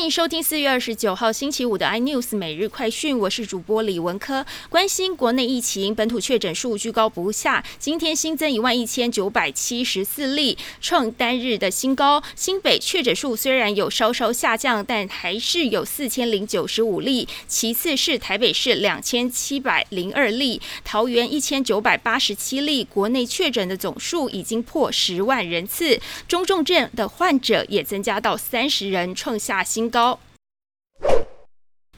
欢迎收听四月二十九号星期五的 iNews 每日快讯，我是主播李文科。关心国内疫情，本土确诊数居高不下，今天新增一万一千九百七十四例，创单日的新高。新北确诊数虽然有稍稍下降，但还是有四千零九十五例。其次是台北市两千七百零二例，桃园一千九百八十七例。国内确诊的总数已经破十万人次，中重症的患者也增加到三十人，创下新。高。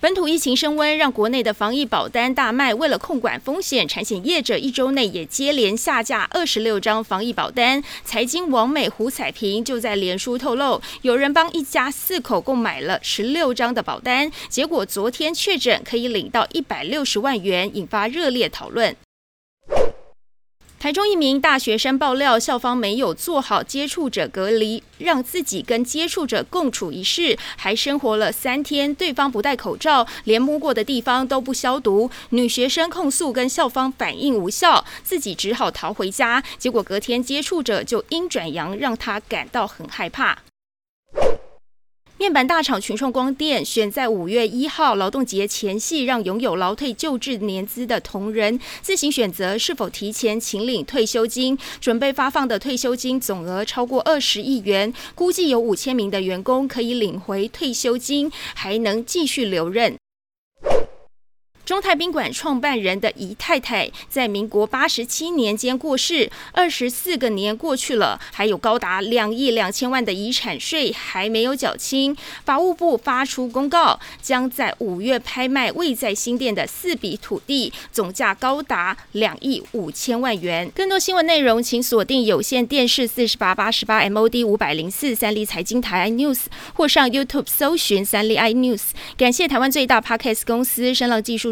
本土疫情升温，让国内的防疫保单大卖。为了控管风险，产险业者一周内也接连下架二十六张防疫保单。财经王美胡彩萍就在脸书透露，有人帮一家四口共买了十六张的保单，结果昨天确诊可以领到一百六十万元，引发热烈讨论。台中一名大学生爆料，校方没有做好接触者隔离，让自己跟接触者共处一室，还生活了三天，对方不戴口罩，连摸过的地方都不消毒。女学生控诉跟校方反应无效，自己只好逃回家。结果隔天接触者就阴转阳，让她感到很害怕。面板大厂群创光电选在五月一号劳动节前夕，让拥有劳退救治年资的同仁自行选择是否提前请领退休金。准备发放的退休金总额超过二十亿元，估计有五千名的员工可以领回退休金，还能继续留任。中泰宾馆创办人的姨太太在民国八十七年间过世，二十四个年过去了，还有高达两亿两千万的遗产税还没有缴清。法务部发出公告，将在五月拍卖位在新店的四笔土地，总价高达两亿五千万元。更多新闻内容，请锁定有线电视四十八八十八 MOD 五百零四三立财经台 iNews，或上 YouTube 搜寻三立 iNews。感谢台湾最大 Podcast 公司声浪技术。